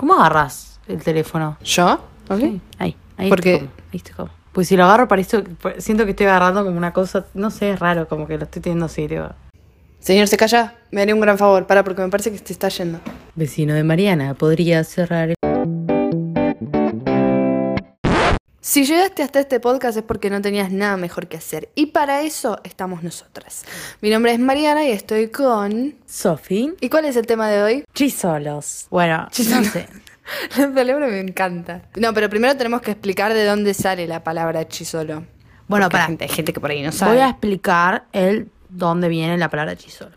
¿Cómo agarras el teléfono? ¿Yo? ¿Ok? Sí, ahí, ahí. Porque-. Pues si lo agarro, parece, siento que estoy agarrando como una cosa, no sé, es raro, como que lo estoy teniendo así, digo. Señor, se calla. Me haría un gran favor. Para, porque me parece que se está yendo. Vecino de Mariana, ¿podría cerrar el... Si llegaste hasta este podcast es porque no tenías nada mejor que hacer. Y para eso estamos nosotras. Mi nombre es Mariana y estoy con... Sofi? ¿Y cuál es el tema de hoy? Chisolos. Bueno, Chisolos. no sé. La palabra me encanta. No, pero primero tenemos que explicar de dónde sale la palabra chisolo. Bueno, Porque para. hay gente, hay gente que por ahí no sabe. Voy a explicar el dónde viene la palabra chisolo.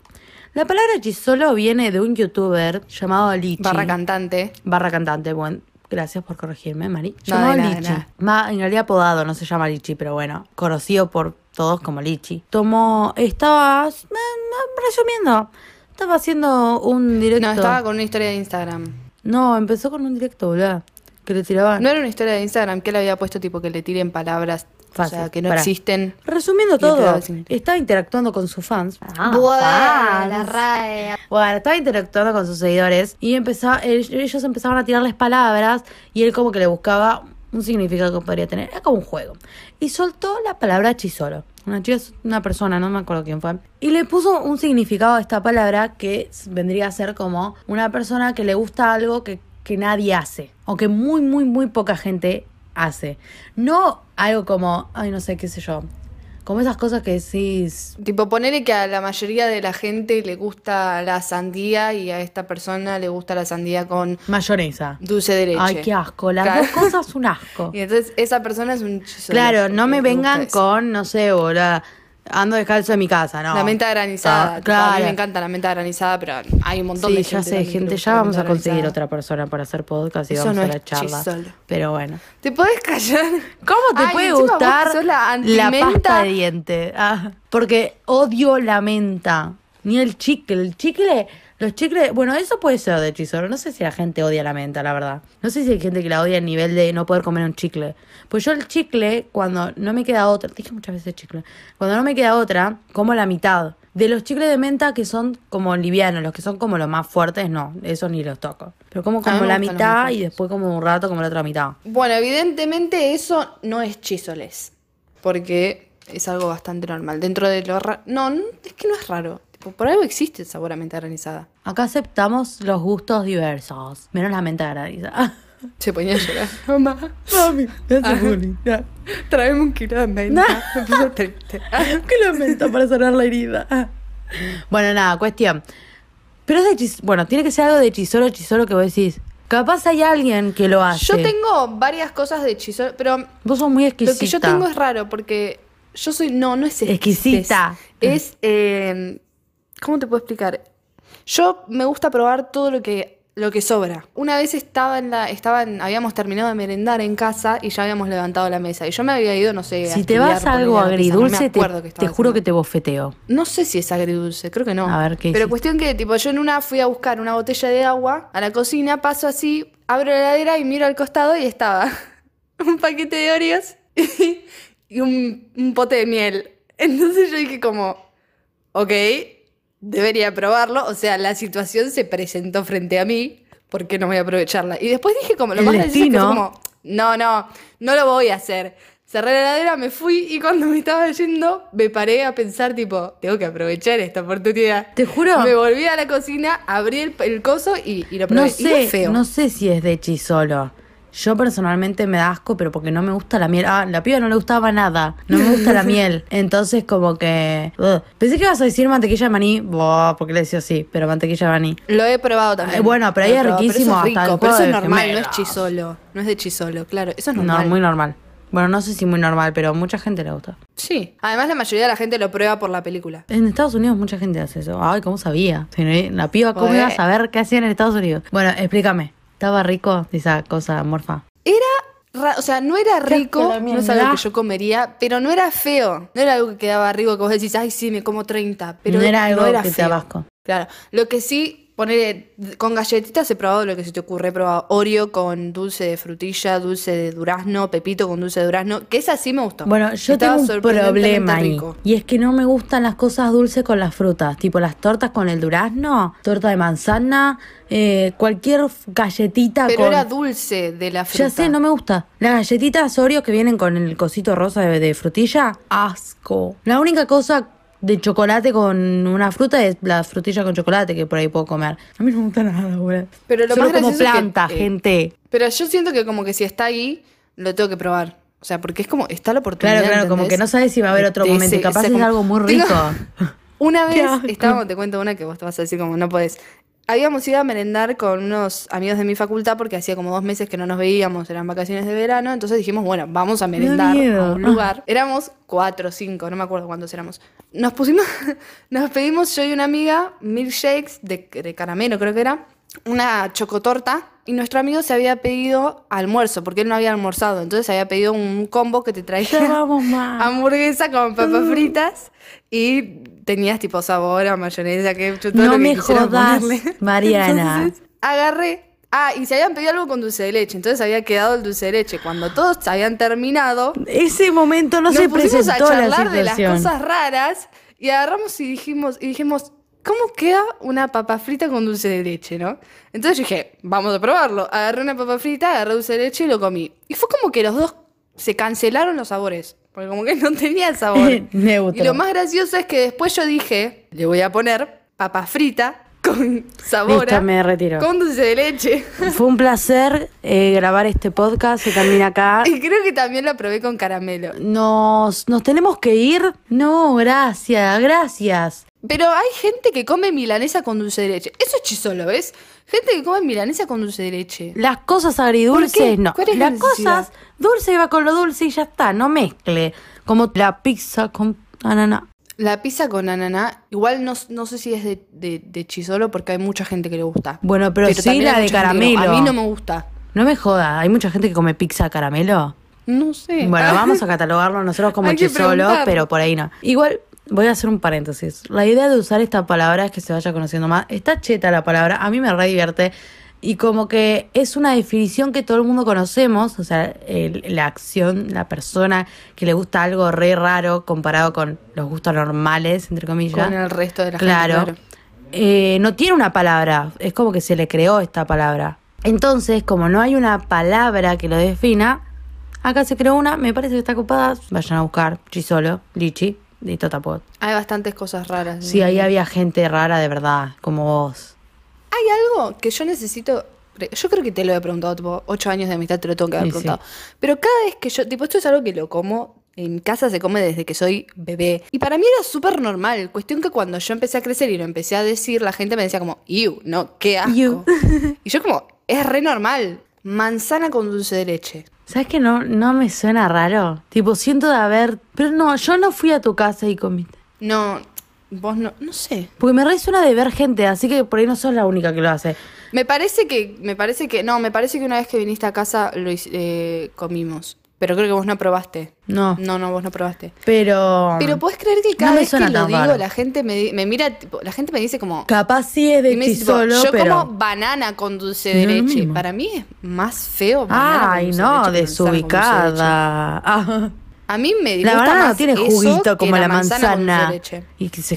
La palabra chisolo viene de un youtuber llamado Lichi. Barra cantante. Barra cantante, bueno. Gracias por corregirme, Mari. No, Llamado nada, Lichi. Ma- en realidad apodado, no se llama Lichi, pero bueno, conocido por todos como Lichi. Tomó, estaba, resumiendo, estaba haciendo un directo. No, estaba con una historia de Instagram. No, empezó con un directo, boludo. Que le tiraban. No era una historia de Instagram que él había puesto tipo que le tiren palabras Fácil, o sea, que no existen. Resumiendo todo, estaba interactuando con sus fans. Buah, fans. RAE. Bueno, estaba interactuando con sus seguidores y empezaba, el- ellos empezaban a tirarles palabras y él como que le buscaba un significado que podría tener. Era como un juego. Y soltó la palabra chisolo. Una chica, una persona, no me acuerdo quién fue. Y le puso un significado a esta palabra que vendría a ser como una persona que le gusta algo que, que nadie hace. O que muy, muy, muy poca gente hace. No algo como, ay, no sé, qué sé yo. Como esas cosas que decís, Tipo, ponerle que a la mayoría de la gente le gusta la sandía y a esta persona le gusta la sandía con mayonesa. dulce de leche. Ay, qué asco. Las Claro. dos cosas un asco. Y entonces esa persona es un chisolo. Claro, no me vengan con, no sé, boludo, ando descalzo en mi casa, ¿no? La menta granizada. Ah, Tipo, A mí claro. me encanta la menta granizada, pero hay un montón Sí, de ya gente. sé, también que le gente, ya vamos a conseguir granizada. otra persona para hacer podcast y Eso vamos no a la charla. Pero bueno. ¿Te podés callar? ¿Cómo te Ay, puede gustar la la pasta de diente? Ah, porque odio la menta. Ni el chicle. El chicle, los chicles. Bueno, eso puede ser de chisoro. No sé si la gente odia la menta, la verdad. No sé si hay gente que la odia a nivel de no poder comer un chicle. Pues yo el chicle, cuando no me queda otra. Dije muchas veces chicle. Cuando no me queda otra, como la mitad. De los chicles de menta que son como livianos, los que son como los más fuertes, no, esos ni los toco. Pero como como la mitad y después como un rato como la otra mitad. Bueno, evidentemente eso no es chisoles. Porque es algo bastante normal. Dentro de lo raro. No, no, es que no es raro. Por algo existe el sabor a menta granizada. Acá aceptamos los gustos diversos, menos la menta granizada. Se ponía a llorar. Mamá, Mami, me hace bullying. tráeme un kilo de menta. Me puso triste. ¿Qué lo menta para sanar la herida? Bueno, nada, cuestión. Pero es de chis... Bueno, tiene que ser algo de chisoro, chisoro que vos decís. Capaz hay alguien que lo hace. Yo tengo varias cosas de chisol, pero Vos sos muy exquisita. lo que yo tengo es raro porque yo soy. No, no es Exquisita. Es. es, eh, ¿Cómo te puedo explicar? Yo me gusta probar todo lo que lo que sobra. Una vez estaba en la estaba en- habíamos terminado de merendar en casa y ya habíamos levantado la mesa y yo me había ido, no sé, a Si te estudiar, vas a algo pizza, no agridulce, te, te juro que te bofeteo. No sé si es agridulce, creo que no. A ver, ¿qué Pero hiciste? cuestión que, tipo, yo en una fui a buscar una botella de agua a la cocina, paso así, abro la heladera y miro al costado y estaba un paquete de Oreos y un, un pote de miel. Entonces yo dije como, ok, debería probarlo. O sea, la situación se presentó frente a mí, ¿por qué no voy a aprovecharla? Y después dije como, lo más gracioso es que fue como, no, no, no lo voy a hacer. Cerré la heladera, me fui y cuando me estaba yendo me paré a pensar tipo, tengo que aprovechar esta oportunidad. Te juro. Me volví a la cocina, abrí el, el coso y, y lo probé. No Y sé, feo. no sé si es de chisolo. Yo personalmente me da asco, pero porque no me gusta la miel. Ah, la piba no le gustaba nada. No me gusta la miel. Entonces, como que. ugh. Pensé que ibas a decir mantequilla de maní. Buah, porque le decía así, pero mantequilla de maní. Lo he probado también. Ay, bueno, pero ahí es probado, riquísimo Pero eso es hasta el pero eso es normal, no es chisolo. No es de chisolo, claro. Eso es No, normal. muy normal. Bueno, no sé si muy normal, pero mucha gente le gusta. Sí. Además, la mayoría de la gente lo prueba por la película. En Estados Unidos mucha gente hace eso. Ay, ¿cómo sabía? No- La piba, ¿cómo iba a saber qué hacían en Estados Unidos? Bueno, explícame. ¿Estaba rico esa cosa morfa? Era, ra- o sea, no era rico, no es algo que yo comería, pero no era feo. No era algo que quedaba rico que vos decís, ay, sí, me como 30. Pero no era algo no era que te feo. abasco. Claro. Lo que sí Poner con galletitas he probado lo que se te ocurre. He probado Oreo con dulce de frutilla, dulce de durazno, Pepito con dulce de durazno. Que esa sí me gustó. Bueno, yo Estaba tengo un problema ahí. rico. Y es que no me gustan las cosas dulces con las frutas. Tipo las tortas con el durazno, torta de manzana, eh, cualquier galletita Pero con... era dulce de la fruta. Ya sé, no me gusta. Las galletitas Oreo que vienen con el cosito rosa de, de frutilla, asco. La única cosa de chocolate con una fruta es la frutilla con chocolate que por ahí puedo comer. A mí no me gusta nada, güey. Pero lo Solo más como gracioso es que, planta, eh, gente. Pero yo siento que como que si está ahí, lo tengo que probar. O sea, porque es como, está la oportunidad. Claro, claro, como que no sabes si va a haber otro momento ese- capaz ese es como- algo muy Tengo- rico. Una vez estábamos, te cuento una que vos te vas a decir como no podés. Habíamos ido a merendar con unos amigos de mi facultad porque hacía como dos meses que no nos veíamos, eran vacaciones de verano, entonces dijimos, bueno, vamos a merendar a un lugar. Éramos cuatro o cinco, no me acuerdo cuántos éramos. Nos pusimos, nos pedimos yo y una amiga milkshakes de, de caramelo, creo que era, una chocotorta y nuestro amigo se había pedido almuerzo porque él no había almorzado, entonces había pedido un combo que te traía vamos hamburguesa con papas fritas y tenías tipo sabor a mayonesa, que todo lo No que me jodas, ponerle. Mariana. Entonces, agarré. Ah, y se habían pedido algo con dulce de leche, entonces había quedado el dulce de leche. Cuando todos habían terminado, Ese momento no nos se pusimos a presentó la charlar de las cosas raras y agarramos y dijimos, y dijimos, ¿cómo queda una papa frita con dulce de leche, no? Entonces dije, vamos a probarlo. Agarré una papa frita, agarré dulce de leche y lo comí. Y fue como que los dos se cancelaron los sabores. Porque como que no tenía sabor. Y lo más gracioso es que después yo dije, le voy a poner papa frita con sabor Listo, me retiro. con dulce de leche. Fue un placer eh, grabar este podcast. Se termina acá. y creo que también lo probé con caramelo. Nos, nos tenemos que ir. No, gracias, gracias. Pero hay gente que come milanesa con dulce de leche. Eso es chisolo, ¿ves? Gente que come milanesa con dulce de leche. Las cosas agridulces, no. ¿Cuál es la Las cosas dulce va con lo dulce y ya está, no mezcle. Como la pizza con ananá. La pizza con ananá, igual no, no sé si es de, de, de chisolo porque hay mucha gente que le gusta. Bueno, pero, sí la de no. caramelo. A mí no me gusta. No me joda, hay mucha gente que come pizza caramelo. No sé. Bueno, vamos a catalogarlo nosotros como chisolo, pero por ahí no. Igual, voy a hacer un paréntesis. La idea de usar esta palabra es que se vaya conociendo más. Está cheta la palabra, a mí me re divierte. Y como que es una definición que todo el mundo conocemos, o sea, el- la acción, la persona que le gusta algo re raro comparado con los gustos normales, entre comillas. Con el resto de la claro. gente. Claro. Eh, no tiene una palabra, es como que se le creó esta palabra. Entonces, como no hay una palabra que lo defina, acá se creó una, me parece que está ocupada, vayan a buscar Chisolo, Lichi y Totapot. Hay bastantes cosas raras. Sí, ahí había gente rara de verdad, como vos. Hay algo que yo necesito. Yo creo que te lo he preguntado, tipo, ocho años de amistad te lo tengo que haber Sí, sí. preguntado. Pero cada vez que yo, tipo, esto es algo que lo como. En casa se come desde que soy bebé. Y para mí era súper normal. Cuestión que cuando yo empecé a crecer y lo empecé a decir, la gente me decía como, iu, no, qué asco. Iu. y yo como, es re normal. Manzana con dulce de leche. ¿Sabes que no, no me suena raro? Tipo, siento de haber... Pero no, yo no fui a tu casa y comiste. No, vos no, no sé. Porque me re suena de ver gente, así que por ahí no sos la única que lo hace. Me parece que, me parece que, no, me parece que una vez que viniste a casa lo eh, comimos. Pero creo que vos no probaste. No. No, no, vos no probaste. Pero... Pero puedes creer que cada me vez que lo digo, raro. la gente me, me mira, tipo, la gente me dice como. Capaz sí es de Chisolo, yo pero... como banana con dulce de No leche. Para mí es más feo. Ay, no, desubicada. A mí me La gusta banana no tiene juguito como la manzana. leche. Y que se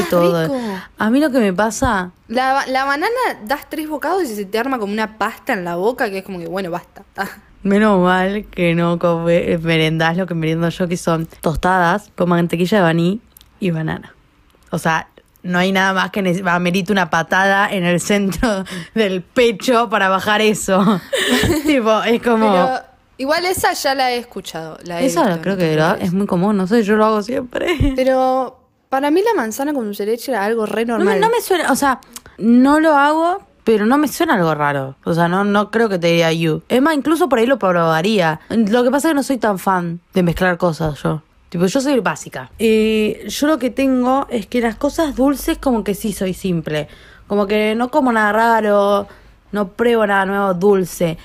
más todo. rico. A mí lo que me pasa. La, la banana das tres bocados y se te arma como una pasta en la boca que es como que, bueno, basta. Menos mal que no come, eh, merendás lo que meriendo yo, que son tostadas con mantequilla de maní y banana. O sea, no hay nada más que amerite una patada en el centro del pecho para bajar eso. tipo, es como. Pero igual esa ya la he escuchado. La he en creo que es muy común, no sé, yo lo hago siempre. Pero para mí la manzana con dulce de leche era algo re No normal. no me suena, o sea, no lo hago, pero no me suena algo raro. O sea, no, no creo que te diría you. Es más, incluso por ahí lo probaría. Lo que pasa es que no soy tan fan de mezclar cosas yo. Tipo, yo soy básica. Eh, yo lo que tengo es que las cosas dulces como que sí soy simple. Como que no como nada raro, no pruebo nada nuevo dulce.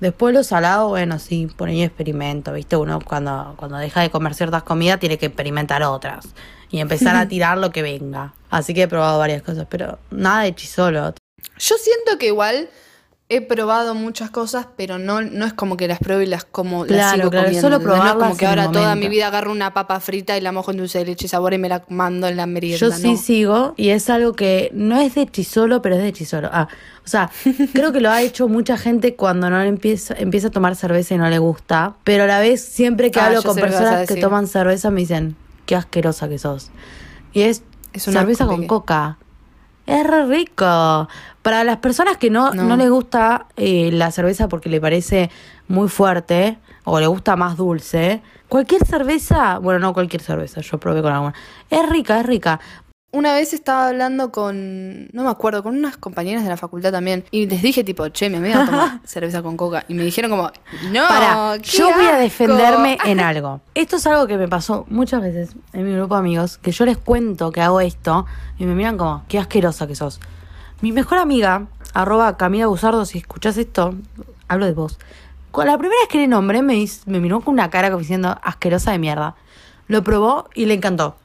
Después lo salado, bueno, sí, por ahí experimento, ¿viste? Uno cuando, cuando deja de comer ciertas comidas tiene que experimentar otras. Y empezar a tirar lo que venga. Así que he probado varias cosas, pero nada de chisolo. Yo siento que igual he probado muchas cosas, pero no, no es como que las pruebo y las como las Claro, sigo claro, comiendo. solo ¿entendés? No es como probarlas que ahora toda mi vida agarro una papa frita y la mojo en dulce de leche y sabor y me la mando en la merienda. Yo sí no. sigo y es algo que no es de chisolo, pero es de chisolo. Ah, o sea, creo que lo ha hecho mucha gente cuando no le empieza, empieza a tomar cerveza y no le gusta, pero a la vez siempre que Ah, hablo con personas que toman cerveza me dicen, qué asquerosa que sos. Y es, Es una cerveza con coca. Es re rico. Para las personas que no, no. No. les gusta eh, la cerveza porque le parece muy fuerte o le gusta más dulce, cualquier cerveza, bueno, no cualquier cerveza, yo probé con alguna, es rica, es rica. Una vez estaba hablando con, no me acuerdo, con unas compañeras de la facultad también. Y les dije tipo, che, mi amiga toma cerveza con coca. Y me dijeron como, no, Para, yo voy a asco". defenderme en algo. Esto es algo que me pasó muchas veces en mi grupo de amigos, que yo les cuento que hago esto y me miran como, qué asquerosa que sos. Mi mejor amiga, arroba Camila Buzardo, si escuchás esto, hablo de vos. Con la primera vez que le nombré, me, me miró con una cara como diciendo, asquerosa de mierda. Lo probó y le encantó.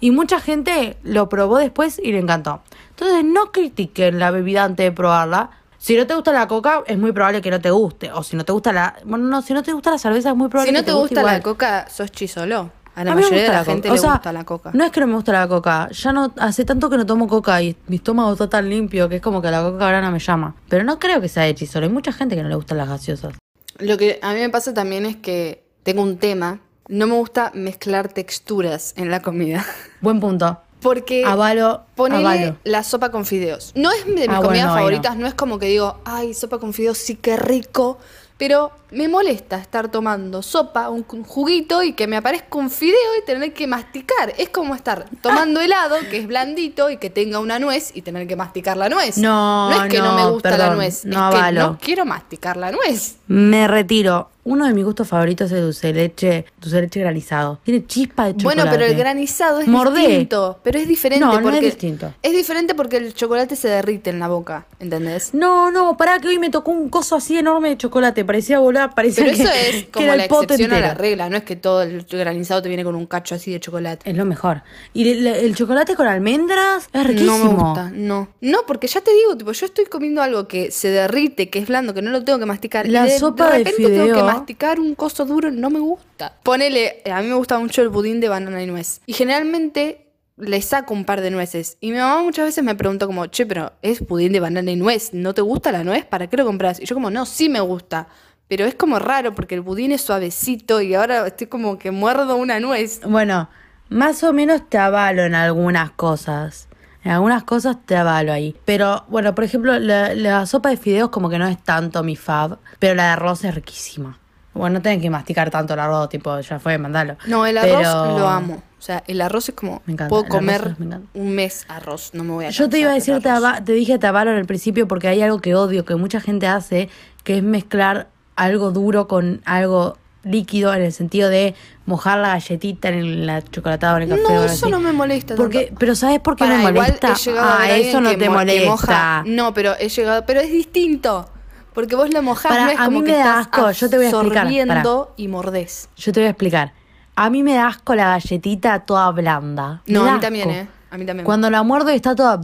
Y mucha gente lo probó después y le encantó. Entonces no critiquen la bebida antes de probarla. Si no te gusta la coca, es muy probable que no te guste. O si no te gusta la... Bueno, no, si no te gusta la cerveza, es muy probable Si no que te te gusta la coca, sos chisolo. A la A mayoría de gusta la, gente le O sea, gusta la coca. No es que no me gusta la coca. Ya no... Hace tanto que no tomo coca y mi estómago está tan limpio que es como que la coca ahora no me llama. Pero no creo que sea de chisolo. Hay mucha gente que no le gustan las gaseosas. Lo que a mí me pasa también es que tengo un tema. No me gusta mezclar texturas en la comida. Buen punto. Porque Avalo, avalo. la sopa con fideos. No es de mis Ah, comidas bueno, favoritas, no. es como que digo, ay, sopa con fideos, sí que rico. Pero me molesta estar tomando sopa, un un juguito y que me aparezca un fideo y tener que masticar. Es como estar tomando helado, que es blandito y que tenga una nuez y tener que masticar la nuez. No, no es que no, no, me gusta la nuez, no es que avalo. no quiero masticar la nuez. Me retiro. Uno de mis gustos favoritos es dulce de leche, dulce de leche granizado. Tiene chispa de chocolate. Bueno, pero el granizado es Mordé. distinto. Pero es diferente No, no es porque. distinto. Es diferente porque el chocolate se derrite en la boca, ¿entendés? No, no, pará que hoy me tocó un coso así enorme de chocolate. Parecía volar, parecía Pero que, eso es como la el excepción a la regla, no es que todo el granizado te viene con un cacho así de chocolate. Es lo mejor. Y el, el chocolate con almendras es riquísimo. No me gusta, no. No, porque ya te digo, tipo, yo estoy comiendo algo que se derrite, que es blando, que no lo tengo que masticar. La y de, sopa de de repente tengo que fideo. Masticar un coso duro, no me gusta. Ponele, a mí me gusta mucho el budín de banana y nuez. Y generalmente le saco un par de nueces. Y mi mamá muchas veces me pregunta como, che, pero es budín de banana y nuez, ¿no te gusta la nuez? ¿Para qué lo compras? Y yo como, no, sí me gusta. Pero es como raro porque el budín es suavecito y ahora estoy como que muerdo una nuez. Bueno, más o menos te avalo en algunas cosas. En algunas cosas te avalo ahí. Pero, bueno, por ejemplo, la, la sopa de fideos como que no es tanto mi fab. Pero la de arroz es riquísima. Bueno, no tienen que masticar tanto el arroz, tipo, ya fue, mandalo. No, el arroz Pero- lo amo. O sea, el arroz es como, Me encanta, puedo comer me un mes arroz, no me voy a Yo te iba a decir, te, dije te avalo en el principio porque hay algo que odio, que mucha gente hace, que es mezclar algo duro con algo líquido en el sentido de mojar la galletita en la chocolatada o en el café. No, eso así. no me molesta. Porque, tanto. pero ¿sabes por qué Pará, me molesta? he llegado a ah, a eso no te mo- molesta. moja- No, pero he llegado, pero es distinto. Porque vos lo mojás, Pará, no es a como mí que me da estás asco, yo te voy a explicar, absorbiendo y mordés. Yo te voy a explicar. A mí me da asco la galletita toda blanda. Me No, da a mí también, asco. ¿eh? A mí también. Cuando la muerdo y está toda... A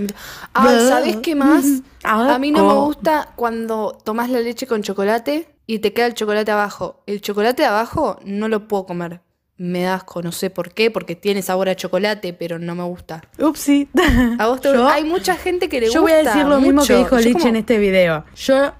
mí- Ay, ¿sabés qué más? A mí no me gusta cuando tomás la leche con chocolate y te queda el chocolate abajo. El chocolate de abajo no lo puedo comer. Me da asco, no sé por qué, porque tiene sabor a chocolate, pero no me gusta. Upsi. A vos te Yo- Hay mucha gente que le Yo gusta voy a decir lo mismo que dijo Yo Lich como- en este video. Yo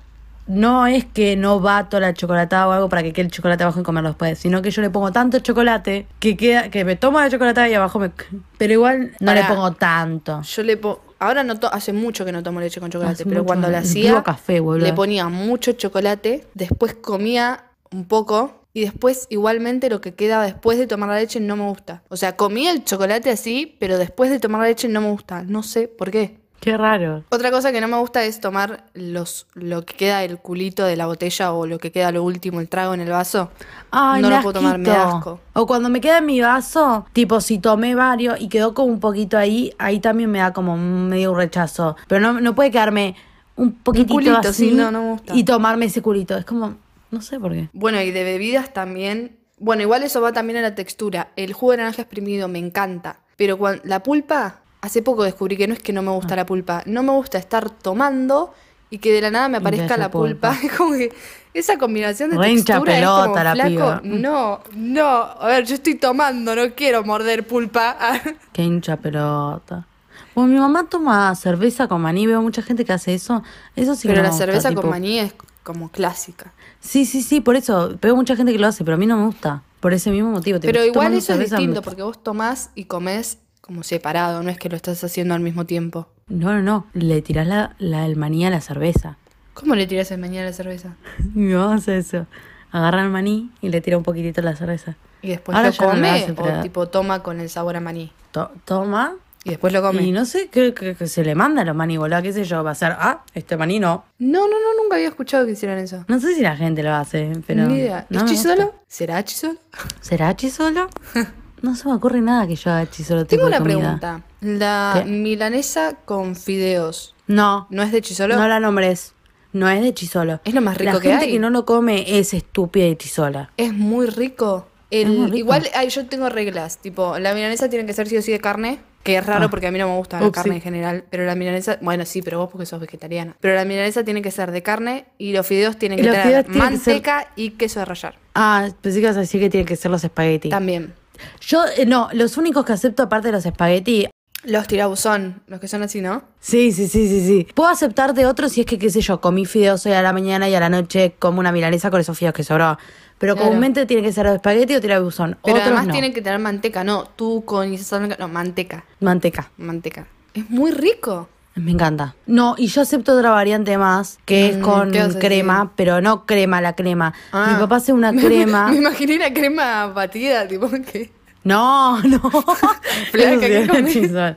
no es que no bato la chocolatada o algo para que quede el chocolate abajo y comerlo después, sino que yo le pongo tanto chocolate que queda que me tomo la chocolatada y abajo me... Pero igual no le pongo tanto. Yo le pongo. Ahora no to- hace mucho que no tomo leche con chocolate, Hace pero mucho, cuando la hacía, café, le ponía mucho chocolate, después comía un poco y después igualmente lo que quedaba después de tomar la leche no me gusta. O sea, comía el chocolate así, pero después de tomar la leche no me gusta. No sé por qué. Qué raro. Otra cosa que no me gusta es tomar los lo que queda el culito de la botella o lo que queda lo último, el trago en el vaso. Ay, no lo puedo tomar, me da asco. O cuando me queda en mi vaso, tipo si tomé varios y quedó como un poquito ahí, ahí también me da como medio un rechazo. Pero no, no puede quedarme un poquitito culito, así sí, no, no me gusta. y tomarme ese culito. Es como, no sé por qué. Bueno, y de bebidas también. Bueno, igual eso va también a la textura. El jugo de naranja exprimido me encanta. Pero cuando, la pulpa, hace poco descubrí que no es que no me Ah. gusta la pulpa, no me gusta estar tomando y que de la nada me aparezca la pulpa. Es como que esa combinación de Re hincha textura es como pelota la flaco. piba. No, no. A ver, yo estoy tomando, no quiero morder pulpa. Qué hincha pelota. Bueno, mi mamá toma cerveza con maní, veo mucha gente que hace eso. Eso sí Pero la gusta, cerveza tipo- con maní es como clásica. Sí, sí, sí, por eso. Veo mucha gente que lo hace, pero a mí no me gusta. Por ese mismo motivo. Pero igual eso es distinto, porque vos tomás y comés como separado, no es que lo estás haciendo al mismo tiempo. No, no, no. Le tirás la, la, el maní a la cerveza. ¿Cómo le tirás el mañana a la cerveza? Mi mamá hace eso. Agarra el maní y le tira un poquitito a la cerveza. Y después Ahora lo ya no lo come o tipo toma con el sabor a maní. To- toma. Y después lo come. Y no sé, creo que, que se le manda a los maní, boludo. ¿Qué sé yo? Va a ser, ah, este maní no. No, no, no, nunca había escuchado que hicieran eso. No sé si la gente lo hace, pero. Ni idea. no ¿Es chisolo? ¿Será chisolo? ¿Será chisolo? No se me ocurre nada que yo haga chisolo tipo Tengo una pregunta. La ¿Qué? milanesa con fideos, No, ¿no es de chisolo? no la nombres. No es de chisolo. Es lo más rico la que gente hay. que no lo come es estúpida y chisola. Es muy rico. El- Es muy rico. Igual ay, yo tengo reglas, tipo, la milanesa tiene que ser sí o sí de carne, que es raro Ah. porque a mí no me gusta la carne en general, pero la milanesa, bueno, sí, pero vos porque sos vegetariana. Pero la milanesa tiene que ser de carne y los fideos tienen Y que tener que ser- manteca y queso de rallar. Ah, pensé que ibas a decir que tienen que ser los espagueti. También. Yo, eh, no, los únicos que acepto aparte de los espagueti. Los tirabuzón, los que son así, ¿no? Sí, sí, sí, sí, sí. Puedo aceptar de otros si es que, qué sé yo, comí fideos hoy a la mañana y a la noche como una milanesa con esos fideos que sobró. Pero Claro. comúnmente tiene que ser espagueti o tirabuzón. Pero Otros además no. tienen que tener manteca, no, tú con no, manteca, Manteca. manteca. Es muy rico. Me encanta. No, y yo acepto otra variante más, que es Mm, con ¿qué vas a crema, decir? pero no crema, la crema. Ah. Mi papá hace una crema. Me imaginé la crema batida, tipo que. No, no. Flaca, sí chisol.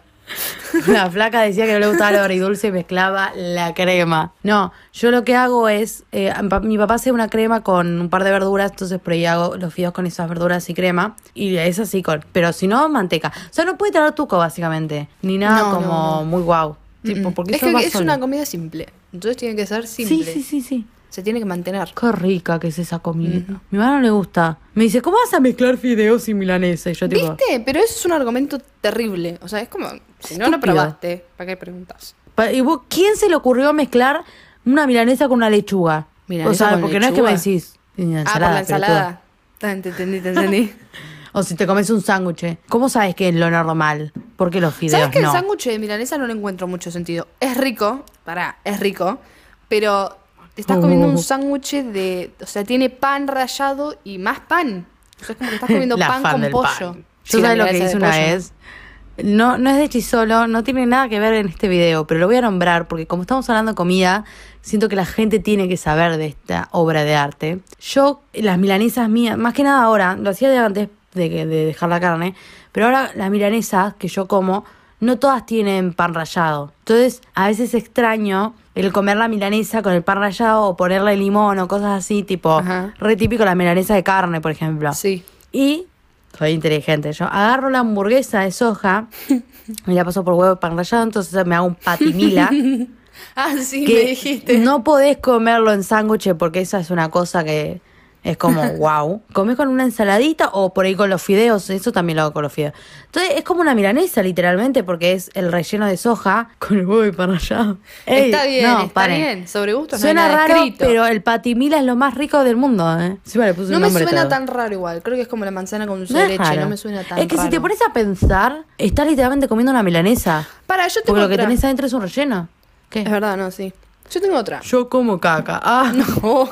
La flaca decía que no le gustaba lo agridulce y mezclaba la crema. No, yo lo que hago es, eh, mi papá hace una crema con un par de verduras, entonces por ahí hago los fideos con esas verduras y crema. Y es así con, pero si no, manteca. O sea, no puede tener tuco básicamente, ni nada No, como no, no. muy guau. Tipo, porque es que es solo. una comida simple. Entonces tiene que ser Sí, simple. sí, sí, sí. Se tiene que mantener. Qué rica que es esa comida. Mi mamá no le gusta. Me dice, ¿cómo vas a mezclar fideos y milanesa? Y yo tipo, ¿Viste? Pero eso es un argumento terrible. O sea, es como, si no lo probaste, ¿para qué preguntas? ¿Y vos, quién se le ocurrió mezclar una milanesa con una lechuga? Milanesa o sea, con porque no es que me decís "Una ah, por la pelotuda". ensalada. Te entendí, te entendí. O si te comes un sándwich. ¿Cómo sabes que es lo normal? Porque los fideos ¿Sabes que no. el sándwich de milanesa no le encuentro mucho sentido? Es rico, pará, es rico, pero te estás comiendo Oh. un sándwich de. O sea, tiene pan rallado y más pan. O sea, es como que estás comiendo pan con pollo. pan. Sí, la sabes lo que hice una pollo. vez. No, no es de chisolo, no tiene nada que ver en este video, pero lo voy a nombrar porque como estamos hablando de comida, siento que la gente tiene que saber de esta obra de arte. Yo, las milanesas mías, más que nada ahora, lo hacía de antes de, de dejar la carne, pero ahora las milanesas que yo como, no todas tienen pan rallado. Entonces, a veces extraño el comer la milanesa con el pan rallado o ponerle limón o cosas así, tipo, Ajá. re típico la milanesa de carne, por ejemplo. Sí. Y soy inteligente. Yo agarro la hamburguesa de soja y la paso por huevo pan rallado, entonces me hago un patimila. Ah, sí, me que dijiste. no podés comerlo en sándwich porque esa es una cosa que es como wow. Comés con una ensaladita o por ahí con los fideos, eso también lo hago con los fideos. Entonces es como una milanesa literalmente porque es el relleno de soja con el huevo y rallado. Ey, está bien, no, está paren. bien. Sobre gustos Suena no hay nada raro, escrito. pero el patimila es lo más rico del mundo, ¿eh? Sí, le puse No un me suena todo. tan raro igual. Creo que es como la manzana con dulce No de leche. raro. No me suena tan Es que si te raro. pones a pensar, estás literalmente comiendo una milanesa. Para, yo tengo Porque lo que otra. tenés adentro es un relleno. ¿Qué? Es verdad, no, sí. Yo tengo otra. Yo como caca. Ah, No.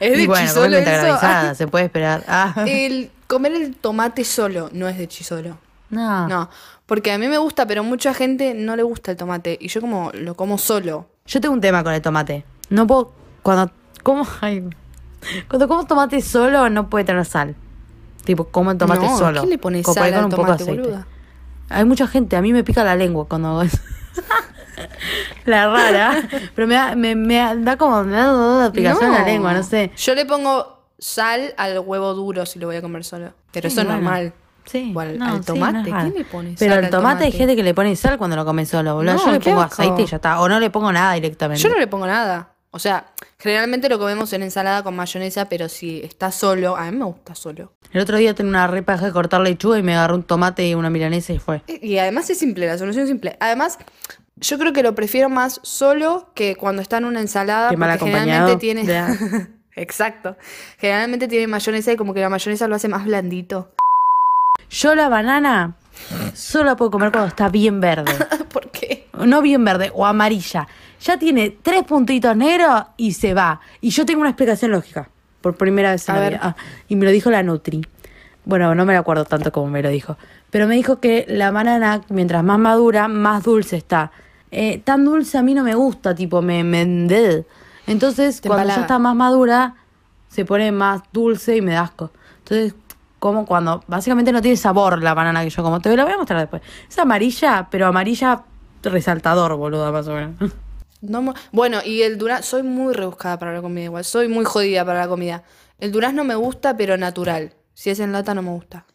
Es de bueno, chisolo eso. se puede esperar. Ah. El comer el tomate solo no es de chisolo. No. No, porque a mí me gusta, pero mucha gente no le gusta el tomate. Y yo como lo como solo. Yo tengo un tema con el tomate. No puedo. Cuando como. ay, cuando como tomate solo, no puede tener sal. Tipo, como el tomate no, solo. ¿quién le pone Como por ahí sal con al un poco de aceite. boluda? Hay mucha gente, a mí me pica la lengua cuando hago eso. la rara. Pero me da, me, me da como. Me da picación en la No. lengua, no sé. Yo le pongo sal al huevo duro si lo voy a comer solo. Pero Sí, eso es normal. Sí. O al- no, al sí, tomate, no es raro. ¿quién le pone Pero sal al al tomate hay gente que le pone sal cuando lo come solo, boludo. No, Yo le pongo asco. aceite y ya está. O no le pongo nada directamente. Yo no le pongo nada. O sea, Generalmente lo comemos en ensalada con mayonesa, pero si está solo, a mí me gusta solo. El otro día tenía una repa de cortar lechuga y me agarré un tomate y una milanesa y fue. Y además es simple, la solución es simple. Además, yo creo que lo prefiero más solo que cuando está en una ensalada. Que mal porque acompañado. generalmente tiene. Exacto. Generalmente tiene mayonesa y como que la mayonesa lo hace más blandito. Yo la banana solo la puedo comer cuando está bien verde. ¿Por qué? No bien verde, o amarilla. Ya tiene tres puntitos negros y se va. Y yo tengo una explicación lógica. Por primera vez en A la ver. vida. Ah, y me lo dijo la Nutri. Bueno, no me la acuerdo tanto como me lo dijo. Pero me dijo que la banana, mientras más madura, más dulce está. Eh, tan dulce a mí no me gusta, tipo, me... me de- Entonces, Te cuando ya está más madura, se pone más dulce y me da asco. Entonces, como cuando básicamente no tiene sabor la banana que yo como. Te la voy a mostrar después. Es amarilla, pero amarilla resaltador, boluda, más o menos. No bueno, y el durazno, soy muy rebuscada para la comida igual, soy muy jodida para la comida. El durazno me gusta, pero natural. Si es en lata no me gusta.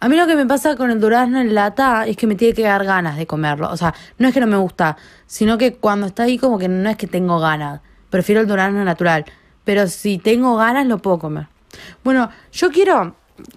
A mí lo que me pasa con el durazno en lata es que me tiene que dar ganas de comerlo. O sea, no es que no me gusta, sino que cuando está ahí como que no es que tengo ganas. Prefiero el durazno natural. Pero si tengo ganas lo puedo comer. Bueno, yo quiero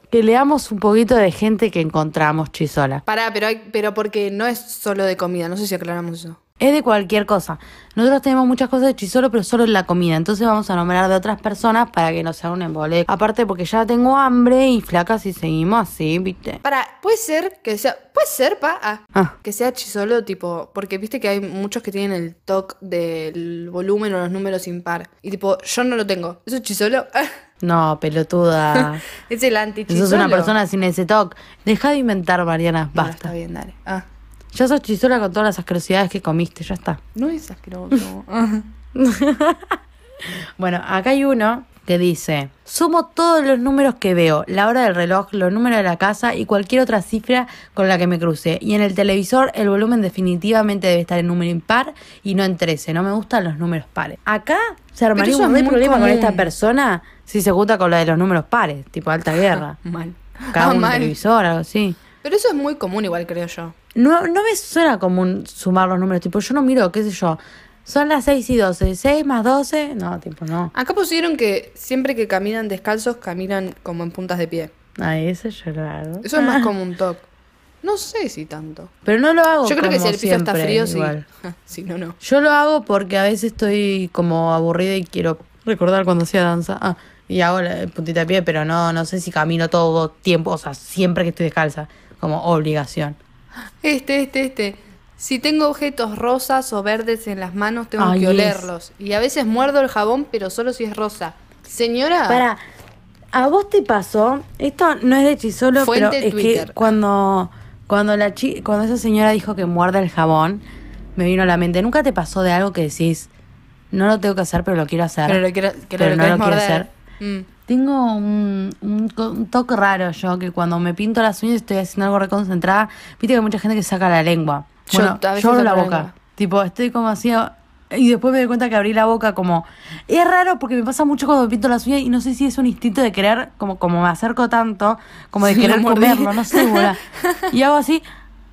que leamos un poquito de gente que encontramos, Chisola. Pará, pero, hay, pero porque no es solo de comida, no sé si aclaramos eso. Es de cualquier cosa. Nosotros tenemos muchas cosas de Chisolo, pero solo en la comida. Entonces vamos a nombrar de otras personas para que no sea un embole. Aparte porque ya tengo hambre y flaca si seguimos así, ¿viste? Pará, puede ser que sea. Puede ser, pa. ah, Ah. Que sea chisolo, tipo. Porque viste que hay muchos que tienen el toque del volumen o los números impar. Y tipo, yo no lo tengo. ¿Eso es chisolo? No, pelotuda. es el anti-chisolo. Sos una persona sin ese toque. Deja de inventar, Mariana. Está Basta. bien, dale. Ah, Ya sos chisola con todas las asquerosidades que comiste, ya está. no es asqueroso. Bueno, acá hay uno que dice, sumo todos los números que veo, la hora del reloj, los números de la casa y cualquier otra cifra con la que me cruce. Y en el televisor el volumen definitivamente debe estar en número impar y no en 13. No me gustan los números pares. Acá se armaría un muy problema con esta persona si se junta con la de los números pares, tipo alta guerra. Mal. Cada Ah, un mal. televisor, algo así. Pero eso es muy común igual, creo yo. No, no me suena común sumar los números, tipo, yo no miro, qué sé yo. Son las 6 y 12, 6 más 12, no, tipo, no. Acá pusieron que siempre que caminan descalzos, caminan como en puntas de pie. Ay, eso yo lo hago. Eso es más como un toque. No sé si tanto. Pero no lo hago Yo creo que si el piso está frío, sí. Si no, no. Yo lo hago porque a veces estoy como aburrida y quiero recordar cuando hacía danza. Ah, y hago la puntita de pie, pero no, no sé si camino todo tiempo, o sea, siempre que estoy descalza, como obligación. Este, este, este. Si tengo objetos rosas o verdes en las manos, tengo Ay, que olerlos. Y a veces muerdo el jabón, pero solo si es rosa. Señora, Para, ¿a vos te pasó? Esto no es de Chisolo, Fuente pero es Twitter. que cuando, cuando, la chi cuando esa señora dijo que muerda el jabón, me vino a la mente. ¿Nunca te pasó de algo que decís, no lo tengo que hacer, pero lo quiero hacer? pero lo quiero, que pero lo no lo quiero hacer. Mm. Tengo un, un, toque raro yo, que cuando me pinto las uñas estoy haciendo algo reconcentrada. Viste que hay mucha gente que saca la lengua. Yo a veces yo abro la boca. lengua. Tipo, estoy como así... Y después me doy cuenta que abrí la boca como... Es raro porque me pasa mucho cuando me pinto las uñas y no sé si es un instinto de querer, como, como me acerco tanto, como de Sí, querer comerlo, no sé. Y hago así,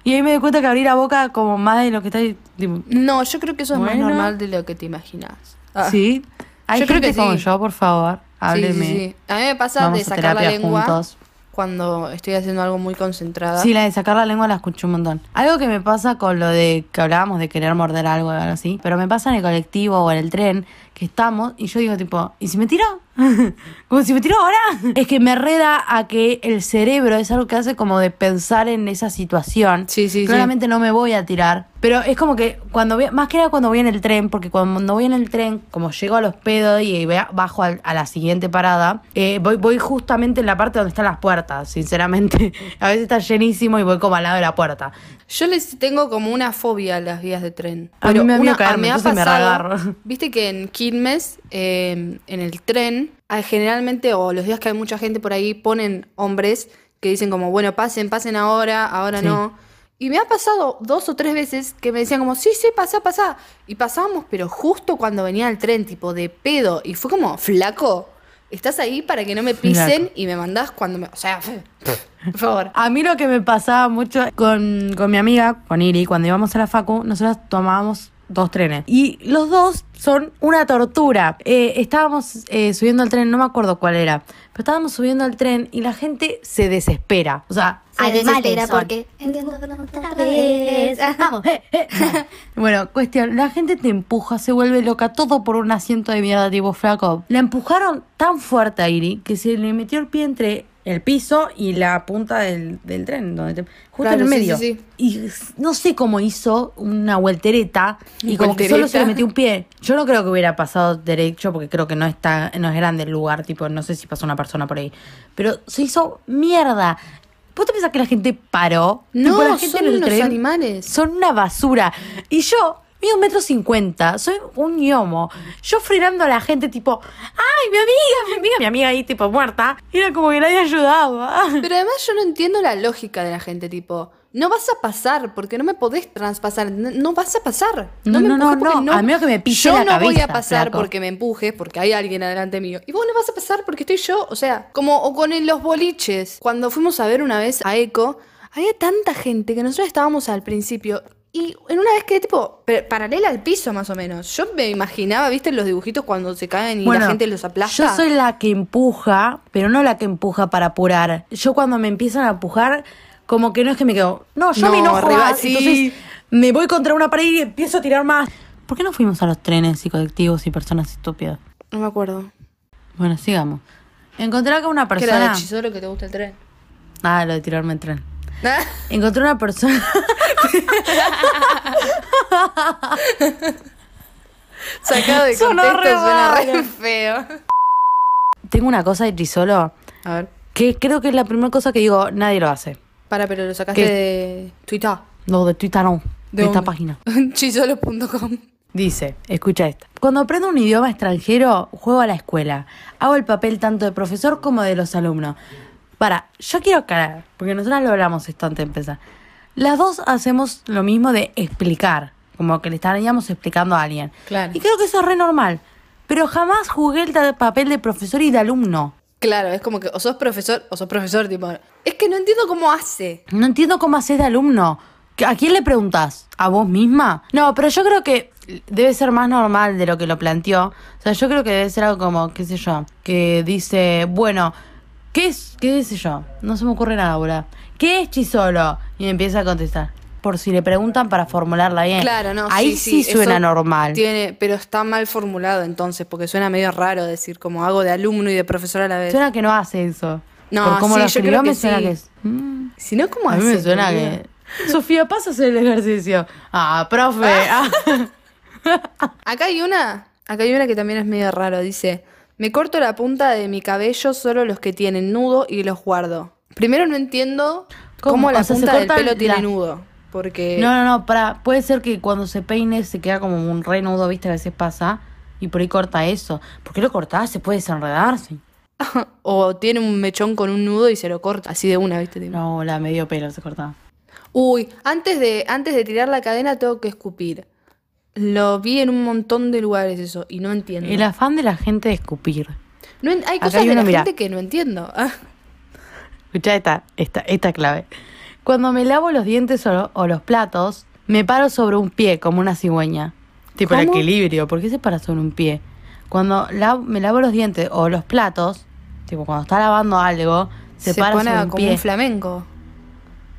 y ahí me doy cuenta que abrí la boca como más de lo que está... tipo, No, yo creo que eso es más normal de lo que te imaginas. Ah. ¿Sí? Hay Yo creo gente que como sí. yo, por favor, hábleme. sí, sí. A mí me pasa Vamos de sacar la lengua juntos. cuando estoy haciendo algo muy concentrada. Sí, la de sacar la lengua la escucho un montón. Algo que me pasa con lo de que hablábamos de querer morder algo o algo así, pero me pasa en el colectivo o en el tren que estamos y yo digo tipo, ¿y si me tiro? como si me tiro ahora. es que me reda a que el cerebro es algo que hace como de pensar en esa situación. Sí, sí, sí. Claramente no me voy a tirar, pero es como que cuando voy, más que nada cuando voy en el tren, porque cuando voy en el tren, como llego a los pedos y vea- bajo al- a, la siguiente parada, eh, voy, voy justamente en la parte donde están las puertas, sinceramente. a veces está llenísimo y voy como al lado de la puerta. Yo les tengo como una fobia a las vías de tren. A mí me una- caerme, me ha me pasado-. Viste que en Quilmes, eh, en el tren, hay generalmente, o los días que hay mucha gente por ahí, ponen hombres que dicen como, bueno, pasen, pasen ahora, ahora Sí. no. Y me ha pasado dos o tres veces que me decían como, sí, sí, pasa, pasa. Y pasábamos, pero justo cuando venía el tren, tipo de pedo. Y fue como, flaco, estás ahí para que no me pisen Flaco. y me mandás cuando me... O sea, por favor. A mí lo que me pasaba mucho con, con mi amiga, con Iri, cuando íbamos a la facu, nosotros tomábamos dos trenes. Y los dos son una tortura. Eh, estábamos eh, subiendo al tren, no me acuerdo cuál era, pero estábamos subiendo al tren y la gente se desespera. O sea, Se animales porque entiendo que no tardes. Vamos, bueno, cuestión, la gente te empuja, se vuelve loca, todo por un asiento de mierda tipo flaco. La empujaron tan fuerte a Iri que se le metió el pie entre el piso y la punta del, del tren, donde te- justo Claro, en el medio. sí, sí. Y no sé cómo hizo una vueltereta y como que solo se le metió un pie. Yo no creo que hubiera pasado derecho porque creo que no está, no es grande el lugar, tipo, no sé si pasó una persona por ahí. Pero se hizo mierda. ¿Vos te pensás que la gente paró? No, Tipo, la gente son unos tren animales. Son una basura. Y yo, mido un metro cincuenta, soy un ñomo. Yo frenando a la gente, tipo, ¡ay, mi amiga, mi amiga! Mi amiga ahí, tipo, muerta. Era como que nadie ayudaba. Pero además yo no entiendo la lógica de la gente, tipo, no vas a pasar porque no me podés traspasar, no, no vas a pasar. No, me no, no, no, a menos que me pise Yo la no voy a pasar flaco. porque me empujes, porque hay alguien adelante mío. Y vos no vas a pasar porque estoy yo, o sea, como o con los boliches. Cuando fuimos a ver una vez a Eco, había tanta gente que nosotros estábamos al principio y en una vez que tipo paralela al piso más o menos. Yo me imaginaba, ¿viste los dibujitos cuando se caen y la gente los aplasta? Yo soy la que empuja, pero no la que empuja para apurar. Yo cuando me empiezan a empujar, como que no es que me quedo. No, yo No, me enojo arriba, más, sí. Entonces me voy contra una pared y empiezo a tirar más. ¿Por qué no fuimos a los trenes y colectivos y personas estúpidas? No me acuerdo. Bueno, sigamos. Encontré acá una ¿Qué era persona. Chisoro que te gusta el tren? Ah, lo de tirarme el tren. Encontré una persona. Sacado de Sonó contexto re suena re feo. Tengo una cosa de Chisolo A ver. que creo que es la primera cosa que digo, nadie lo hace. Para, pero lo sacaste ¿Qué? de Twitter. No, de Twitter no. De, ¿De esta dónde? página. Chisolo.com. Dice, escucha esta. Cuando aprendo un idioma extranjero, juego a la escuela. Hago el papel tanto de profesor como de los alumnos. Para, yo quiero aclarar, porque nosotros lo hablamos esto antes de empezar. Las dos hacemos lo mismo de explicar, como que le estaríamos explicando a alguien. Claro. Y creo que eso es re normal. Pero jamás jugué el papel de profesor y de alumno. Claro, es como que o sos profesor o sos profesor, tipo. Es que no entiendo cómo hace. No entiendo cómo haces de alumno. ¿A quién le preguntas? ¿A vos misma? No, pero yo creo que debe ser más normal de lo que lo planteó. O sea, yo creo que debe ser algo como, qué sé yo, que dice, bueno, ¿qué es, qué sé yo? No se me ocurre nada ahora. ¿Qué es chisolo? Y me empieza a contestar. Por si le preguntan para formularla bien. Claro, no. Ahí sí, suena normal. Tiene, pero está mal formulado entonces, porque suena medio raro decir como hago de alumno y de profesor a la vez. Suena que no hace eso. No, Por cómo sí, lo yo escribió creo que me suena sí. que es. mm. Si no, ¿cómo A mí hace? me suena que. Sofía, pasa a hacer el ejercicio. Ah, profe. ah. Acá hay una, acá hay una que también es medio raro. Dice, me corto la punta de mi cabello solo los que tienen nudo y los guardo. Primero no entiendo cómo, ¿Cómo? la O sea, se punta del corta pelo la- tiene nudo. Porque... No, no, no, para, puede ser que cuando se peine se queda como un renudo, viste, a veces pasa, y por ahí corta eso. ¿Por qué lo cortás? Se puede desenredarse. o tiene un mechón con un nudo y se lo corta así de una, ¿viste? No, la medio pelo se cortaba. Uy, antes de, antes de tirar la cadena tengo que escupir. Lo vi en un montón de lugares eso y no entiendo. El afán de la gente de escupir. No hay Acá cosas hay de la mirá. gente que no entiendo. Ah, Escucha esta, esta, esta clave. Cuando me lavo los dientes o, lo- o los platos, me paro sobre un pie como una cigüeña. Tipo el equilibrio. ¿Por qué se para sobre un pie? Cuando me lavo los dientes o los platos, tipo cuando está lavando algo, se, se para pone sobre un como pie. un flamenco.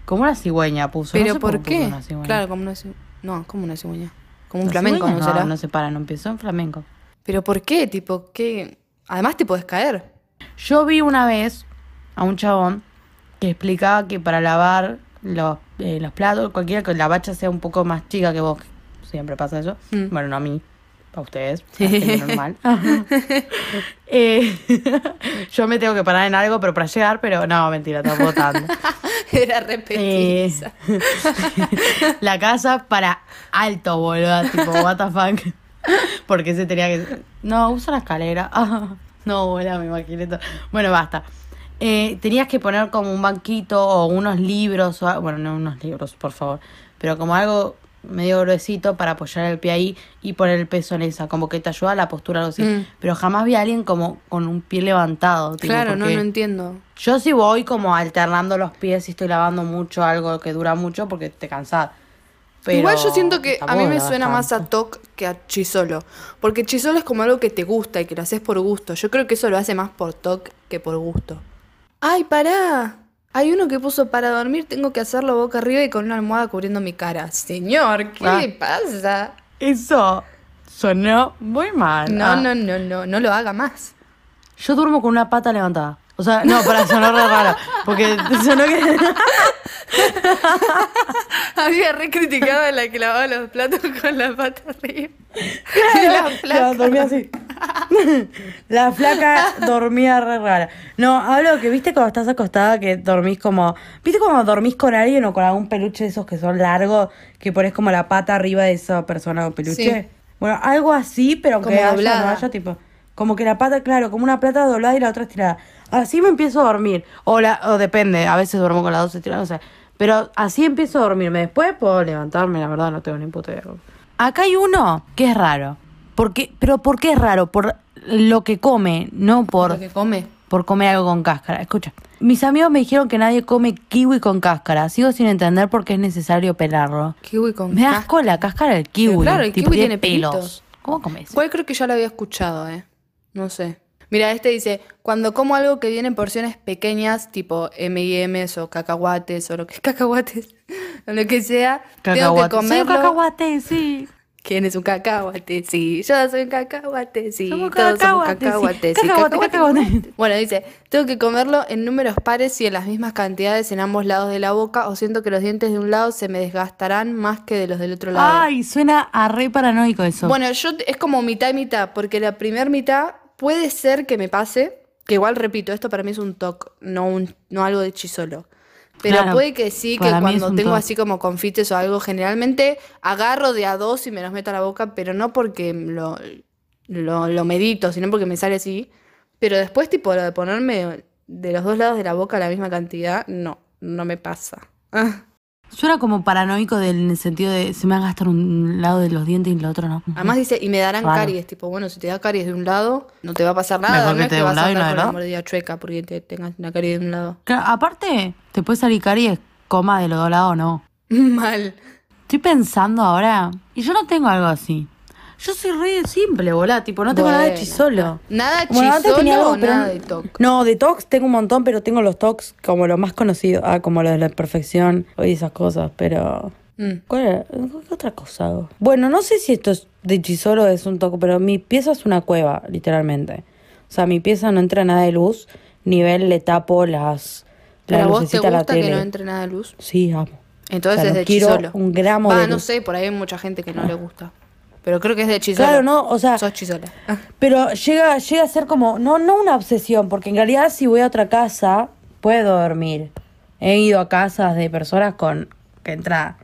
como una cigüeña puso. no Pero sé ¿por qué cigüeña. Claro, como una ci- No, como una cigüeña. Como un flamenco, ¿no, será? No, se paran, no empezó en flamenco. Pero ¿por qué? Tipo, ¿qué? Además te puedes caer. Yo vi una vez a un chabón que explicaba que para lavar los, eh, los platos, cualquiera que la bacha sea un poco más chica que vos, siempre pasa eso. Mm. Bueno, no a mí, a ustedes, normal. Eh, yo me tengo que parar en algo, pero para llegar, pero no, mentira, tampoco tanto. Era Eh, repetida. la casa para alto, boludo. Tipo, what the fuck. Porque se tenía que. No, usa la escalera. Ah, no, boludo, me imaginé todo. Bueno, basta. Eh, tenías que poner como un banquito o unos libros. O, bueno, no unos libros, por favor. Pero como algo medio gruesito para apoyar el pie ahí y poner el peso en esa. Como que te ayuda a la postura, algo así. Mm. Pero jamás vi a alguien como con un pie levantado. tipo, claro, no, no entiendo. yo sí voy como alternando los pies y estoy lavando mucho algo que dura mucho porque te cansás. Pero Igual yo siento que a mí me suena más a. TOC que a Chisolo. Porque Chisolo es como algo que te gusta y que lo haces por gusto. Yo creo que eso lo hace más por TOC que por gusto. ¡Ay, pará! Hay uno que puso para dormir, tengo que hacerlo boca arriba y con una almohada cubriendo mi cara. Señor, ¿qué Ah. le pasa? Eso sonó muy mal. No, Ah. no, no, no, no lo haga más. Yo duermo con una pata levantada. O sea, no, para sonar raro. Porque sonó que. Había re criticado a la que lavaba los platos con la pata arriba. la No, flaca. dormía así. La flaca dormía re rara. No, hablo que viste cuando estás acostada que dormís como. ¿Viste cuando dormís con alguien o con algún peluche de esos que son largos? Que pones como la pata arriba de esa persona o peluche. Sí. Bueno, algo así, pero Como que haya, no haya tipo. Como que la pata, claro, como una plata doblada y la otra estirada. Así me empiezo a dormir. O, la, o depende, a veces duermo con las dos estiradas, no sé. Pero así empiezo a dormirme. Después puedo levantarme, la verdad, no tengo ni puta idea. Acá hay uno que es raro. Porque, pero ¿por qué es raro? Por lo que come, no por, Lo que come. por comer algo con cáscara. Escucha. Mis amigos me dijeron que nadie come kiwi con cáscara. Sigo sin entender por qué es necesario pelarlo. Kiwi con Me da cáscara. asco la cáscara del kiwi. Pero claro, el tipo, kiwi tiene pelos. pelitos. ¿Cómo comes? Igual creo que ya lo había escuchado, ¿eh? No sé. Mira, este dice, cuando como algo que viene en porciones pequeñas, tipo M&M's o cacahuates o lo que es cacahuates, o lo que sea, tengo que Cacahuate. Soy un comerlo. cacahuate, sí. ¿Quién es un cacahuate? Sí, yo soy un cacahuate, sí. Somos Todos somos cacahuates, sí. Cacahuate, cacahuate. cacahuate. Bueno, dice, tengo que comerlo en números pares y en las mismas cantidades en ambos lados de la boca o siento que los dientes de un lado se me desgastarán más que de los del otro lado. Ay, suena a re paranoico eso. Bueno, yo es como mitad y mitad, porque la primer mitad puede ser que me pase, que igual repito, esto para mí es un toque, no, un, no algo de chisolo. Pero Claro, puede que sí, que cuando tengo toc. así como confites o algo, generalmente agarro de a dos y me los meto a la boca, pero no porque lo, lo, lo medito, sino porque me sale así. Pero después, tipo, lo de ponerme de los dos lados de la boca la misma cantidad, no, no me pasa. Ah. Suena como paranoico del, en el sentido de se me va a gastar un lado de los dientes y el otro no. Además dice, y me darán caries, tipo, bueno, si te da caries de un lado, no te va a pasar nada, Mejor no que te vas un a lado y no la lado. mordida chueca porque te tengas una carie de un lado. Claro, aparte, te puede salir caries, coma de los dos lados o no. Mal. Estoy pensando ahora, y yo no tengo algo así. Yo soy re simple, bolá, tipo, no tengo nada de Bueno, chisolo. Nada Bueno, antes tenía chisolo algo, o pero nada no- de toc. No, de tox tengo un montón, pero tengo los tox como los más conocidos. Ah, como los de la perfección y esas cosas, pero... Mm. ¿Cuál era? ¿Qué otra cosa hago? Bueno, no sé si esto es de chisolo o es un toque, pero mi pieza es una cueva, literalmente. O sea, mi pieza no entra nada de luz, nivel le tapo las... Pero la vos te gusta que tele. no entre nada de luz. Sí, amo. Entonces O sea, es no de chisolo. un gramo Va, de no luz. sé, por ahí hay mucha gente que no le gusta. Pero creo que es de chisolo. Claro, no, o sea, Sos chisola. Ah. Pero llega, llega a ser como, no, no una obsesión, porque en realidad si voy a otra casa, puedo dormir. He ido a casas de personas con que entra.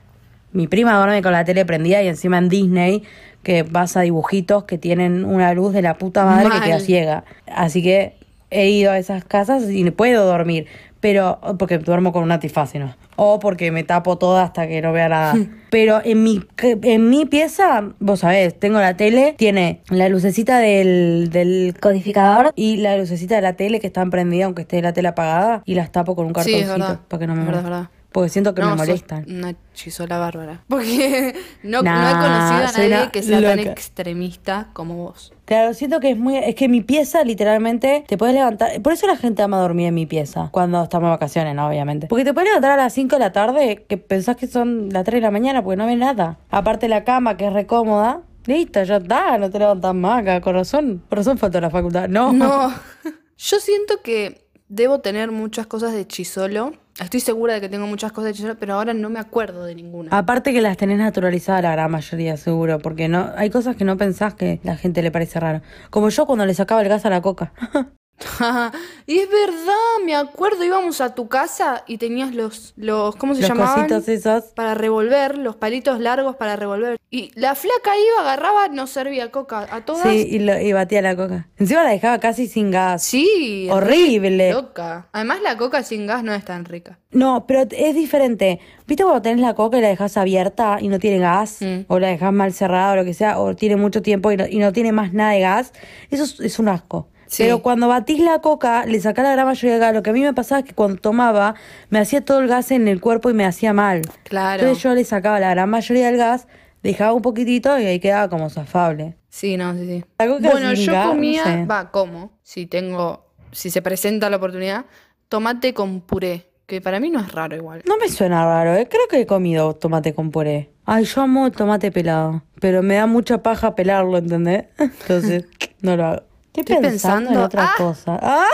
Mi prima duerme con la tele prendida y encima en Disney que pasa dibujitos que tienen una luz de la puta madre Mal. que queda ciega. Así que he ido a esas casas y puedo dormir. Pero, porque duermo con un antifácino. O porque me tapo toda hasta que no vea nada. Pero en mi, en mi pieza, vos sabés, tengo la tele, tiene la lucecita del, del codificador y la lucecita de la tele que está prendida aunque esté la tele apagada y las tapo con un Sí, cartoncito verdad. para que no me verdad, verdad. Porque siento que me molestan. Una chisola bárbara. Porque no, he conocido a nadie que sea tan extremista como vos. Claro, siento que es muy. Es que mi pieza, literalmente, te puedes levantar. Por eso la gente ama dormir en mi pieza. Cuando estamos de vacaciones, ¿no? Obviamente. Porque te puedes levantar a las 5 de la tarde, que pensás que son las 3 de la mañana, porque no ves nada. Aparte, la cama, que es recómoda. Listo, ya está, no te levantas más, acá, corazón. Corazón falta la facultad. No. No. Yo siento que debo tener muchas cosas de chisolo. Estoy segura de que tengo muchas cosas chisolo, pero ahora no me acuerdo de ninguna. Aparte que las tenés naturalizadas la gran mayoría, seguro, porque no hay cosas que no pensás que la gente le parece raro. Como yo cuando le sacaba el gas a la coca. y es verdad, me acuerdo, íbamos a tu casa y tenías los, los ¿cómo se Los llamaban? esos. Para revolver, los palitos largos para revolver. Y la flaca iba, agarraba, nos servía coca a todas. Sí, y, lo- y batía la coca. Encima la dejaba casi sin gas. Sí, Horrible. Loca. Además la coca sin gas no es tan rica. No, pero es diferente. ¿Viste cuando tenés la coca y la dejas abierta y no tiene gas? Mm. O la dejas mal cerrada o lo que sea, o tiene mucho tiempo y no, y no tiene más nada de gas. Eso es, es un asco. Sí. Pero cuando batís la coca, le sacás la gran mayoría del gas. Lo que a mí me pasaba es que cuando tomaba, me hacía todo el gas en el cuerpo y me hacía mal. Claro. Entonces yo le sacaba la gran mayoría del gas, dejaba un poquitito y ahí quedaba como zafable. Sí, no, sí, sí. Bueno, yo gas, no comía, sé. va, como, si tengo, si se presenta la oportunidad, tomate con puré, que para mí no es raro igual. No me suena raro, ¿eh? Creo que he comido tomate con puré. Ay, yo amo el tomate pelado, pero me da mucha paja pelarlo, ¿entendés? Entonces, no lo hago. Estoy, Estoy pensando, en pensando- otra ¡Ah! cosa. ¡Ah!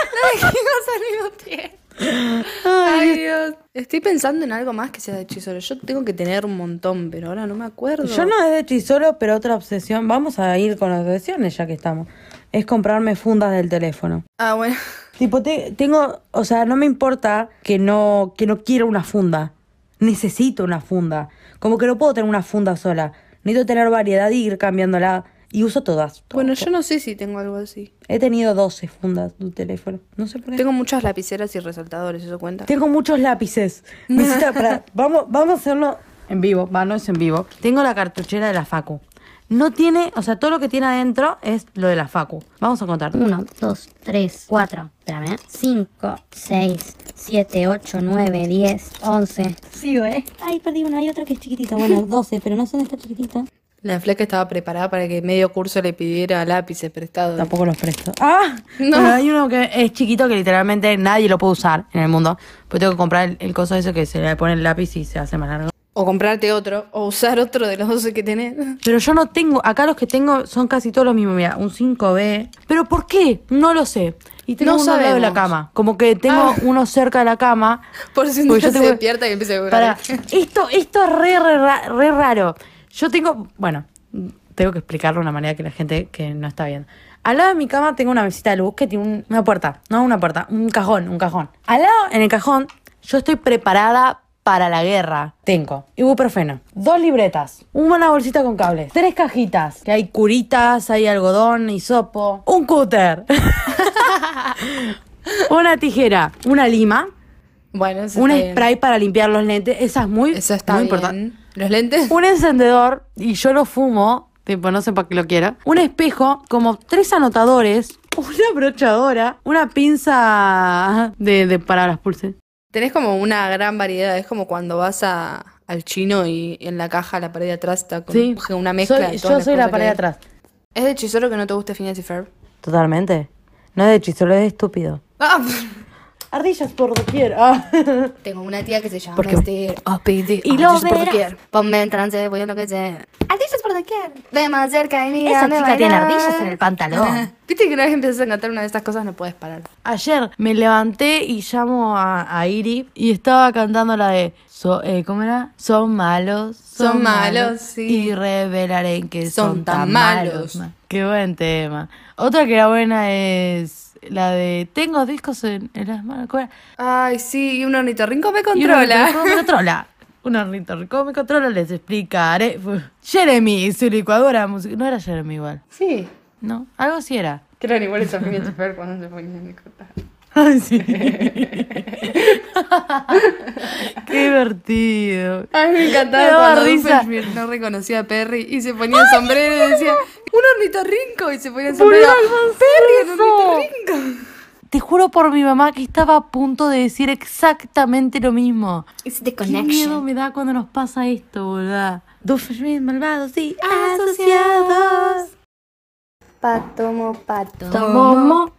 Ay, Dios. Estoy pensando en algo más que sea de hechicero. Yo tengo que tener un montón, pero ahora no me acuerdo. Yo no es de chisoro, pero otra obsesión. Vamos a ir con las obsesiones ya que estamos. Es comprarme fundas del teléfono. Ah, bueno. Tipo, te- tengo, o sea, no me importa que no, que no quiero una funda. Necesito una funda. Como que no puedo tener una funda sola. Necesito tener variedad y ir cambiándola. Y uso todas. Bueno, yo no sé si tengo algo así. He tenido 12 fundas de un teléfono. No sé por qué. Tengo muchas lapiceras y resaltadores, ¿eso cuenta? Tengo muchos lápices. Necesito, pará, vamos, vamos a hacerlo en vivo. Va, no es en vivo. Tengo la cartuchera de la Facu. No tiene, o sea, todo lo que tiene adentro es lo de la Facu. Vamos a contar. 1, 2, 3, 4, espérame, 5, 6, 7, 8, 9, 10, 11. Sigo, ¿eh? Ay, perdí una, hay otra que es chiquitita. Bueno, 12, pero no sé dónde está chiquitita. La fleca estaba preparada para que medio curso le pidiera lápices prestados. Tampoco los presto. ¡Ah! No. Bueno, hay uno que es chiquito que literalmente nadie lo puede usar en el mundo. Pues tengo que comprar el, el coso ese que se le pone el lápiz y se hace más largo. O comprarte otro, o usar otro de los 12 que tenés. Pero yo no tengo, acá los que tengo son casi todos los mismos, mira, un 5B. ¿Pero por qué? No lo sé. Y tengo No uno al lado de la cama. Como que tengo Ah. uno cerca de la cama. Por si un día yo se tengo- despierta y empieza a Para, vibrar. esto, esto es re, re, re raro. Yo tengo, bueno, tengo que explicarlo de una manera que la gente que no está viendo. Al lado de mi cama tengo una mesita de luz que tiene un- una puerta, no una puerta, un cajón, un cajón. Al lado, en el cajón, yo estoy preparada para la guerra. Tengo ibuprofeno, dos libretas, una bolsita con cables, tres cajitas, que hay curitas, hay algodón, hisopo, un cúter, una tijera, una lima, Bueno, eso un bien. spray para limpiar los lentes. Esa es muy, Eso está muy importante. Los lentes. Un encendedor, y yo lo fumo, tipo, no sé para qué lo quiero. Un espejo, como tres anotadores, una brochadora, una pinza de, de para las pulses. Tenés como una gran variedad. Es como cuando vas a, al chino y en la caja, la pared de atrás está como Sí, una mezcla Soy- de todas yo las soy la pared de atrás. ¿Es de hechicero que no te guste Phineas y Ferb? Totalmente. No es de hechizo, es de estúpido. Ah, Ardillas por doquier. Ah. Tengo una tía que se llama Porque- este OPD. Y lo Ardillas por verás. doquier. Ponme en trance, voy a lo que sea. Ardillas por doquier. Ven más cerca y mira. Esa chica tiene ardillas en el pantalón. Viste que una vez empiezas a cantar una de estas cosas no puedes parar. Ayer me levanté y llamo a, a Iri y estaba cantando la de so- eh, ¿Cómo era? Son malos, Son malos, sí. Y revelaré que Son son, tan tan malos. malos. Qué buen tema. Otra que era buena es la de Tengo discos en, en las manos. Ay, sí, y un ornitorrinco me Y un controla. ornitorrinco me controla. Un ornitorrinco me controla, les explicaré. Jeremy y su licuadora musical. No era Jeremy igual. Sí. No, algo sí era. Que eran iguales a Phineas y Ferb cuando se ponían a cortar. Ay, sí. Qué divertido. Ay, me Me encantaba daba cuando no reconocía a Perry y se ponía el sombrero y decía, un ornitorrinco, y se ponía el sombrero. Perry, un ornitorrinco. Te juro por mi mamá que estaba a punto de decir exactamente lo mismo. It's the Qué miedo me da cuando nos pasa esto, boludo. Doofenshmirtz, malvados y asociados. Pato, mo, pato.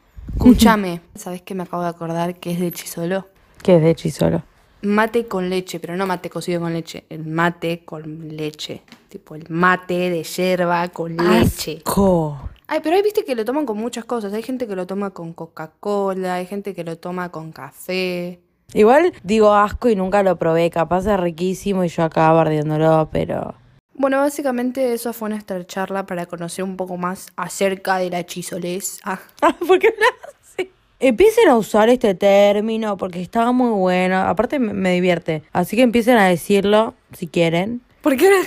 Escúchame, ¿sabes qué me acabo de acordar que es de Chisolo? ¿Qué es de chisolo? Mate con leche, pero no mate cocido con leche, el mate con leche. Tipo el mate de yerba con leche. Co. Ay, pero hay viste que lo toman con muchas cosas. Hay gente que lo toma con Coca-Cola, hay gente que lo toma con café. Igual digo asco y nunca lo probé. Capaz es riquísimo y yo acá bardiéndolo, pero. Bueno, básicamente eso fue nuestra charla para conocer un poco más acerca de la chisolez. Ah, ¿Por qué así? Empiecen a usar este término porque está muy bueno. Aparte me, me divierte. Así que empiecen a decirlo si quieren. ¿Por qué ahora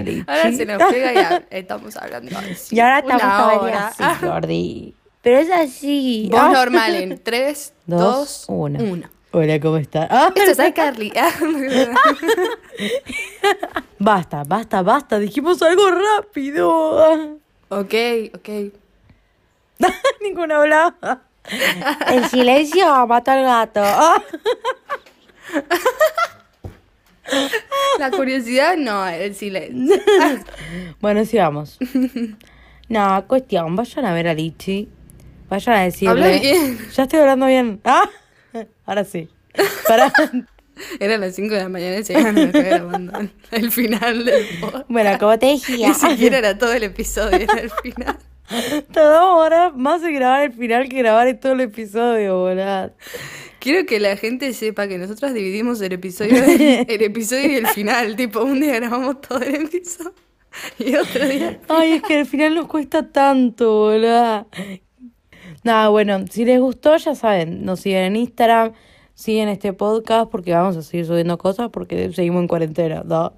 así? Lichi. Ahora se nos pega y estamos hablando así. Y ahora estamos todavía así, Gordi. Pero es así. Ah. normal en 3, 2, Dos, 1. Hola, ¿cómo estás? Ah, Esto es iCarly. basta, basta, basta. Dijimos algo rápido. Ah. ok, ok. Ninguno hablaba. El silencio mata al gato. Ah. La curiosidad no, el silencio. Bueno, sigamos. No, cuestión, vayan a ver a Lichi. Vayan a decirle. Habla bien. Ya estoy hablando bien. Ah, ahora sí. Para. Eran las 5 de la mañana y se grabando el final del podcast. Bueno, como te decía. Ni siquiera era todo el episodio, era el final. Toda hora más de grabar el final que grabar en todo el episodio, boludo. Quiero que la gente sepa que nosotros dividimos el episodio, el episodio y el final. Tipo, un día grabamos todo el episodio y otro día. Ay, es que al final nos cuesta tanto, boludo. Nada, bueno, si les gustó, ya saben, nos siguen en Instagram, siguen este podcast porque vamos a seguir subiendo cosas porque seguimos en cuarentena, ¿no?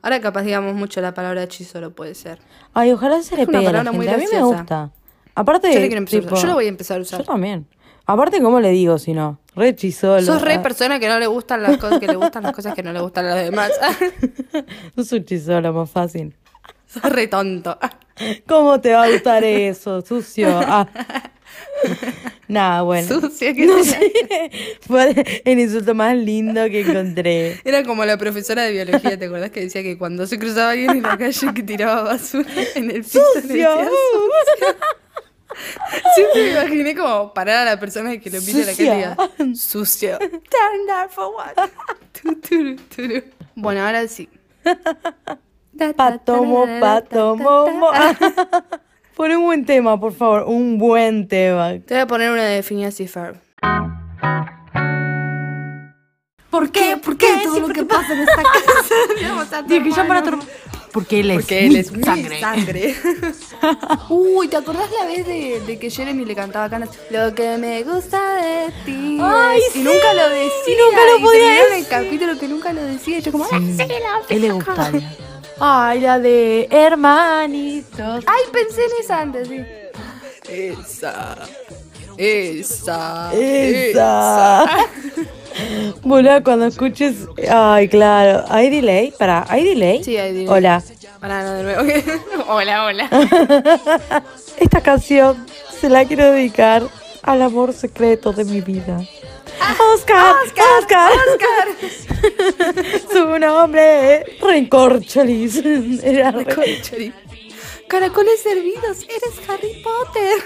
Ahora capaz digamos mucho la palabra hechizo, puede ser. Ay, ojalá se le una pegue a la palabra muy gente. A mí me graciosa. gusta. Aparte, Yo, quiero tipo. Yo la voy a empezar a usar. Yo también. Aparte, ¿cómo le digo si no? Re chisolo. Sos re persona que no le gustan las cosas que le gustan las cosas que no le gustan a los demás. Sos un chisolo, más fácil. Sos re tonto. ¿Cómo te va a gustar eso, sucio? Ah. Nada, bueno. Sucio que No sé. Fue el insulto más lindo que encontré. Era como la profesora de biología, ¿te acordás que decía que cuando se cruzaba alguien en la calle que tiraba basura en el piso le ¡Sucio! decía sucio? Siempre me imaginé como parar a la persona que lo a la diga sucio. Turn down for what? Bueno, ahora sí. Patomo, patomo. Pon un buen tema, por favor. Un buen tema. Te voy a poner una de Phineas y Ferb. ¿Por qué? ¿Por qué? todo lo que pasa en esta casa. Que para Porque él es Porque él mi es mi sangre. sangre. Uy, ¿te acordás la vez de, de que Jeremy le cantaba canas? Lo que me gusta de ti. Ay, es-". sí. Y nunca lo decía. Y nunca lo podía terminaron el decir. capítulo que nunca lo decía. Y yo como. "Ay, sí, la Él le fija". gustaría. Ay, la de hermanitos. Ay, pensé en esa antes, sí. Esa. Esa. Esa. Boluda, cuando escuches. Ay, claro. ¿Hay delay? Para, ¿hay delay? Sí, hay delay. Hola. Pará, no, de nuevo. hola, hola. Esta canción se la quiero dedicar al amor secreto de mi vida. Oscar, Oscar, Oscar. Su nombre es Rencorcholis. Era re- Conchari. Caracoles servidos, eres Harry Potter.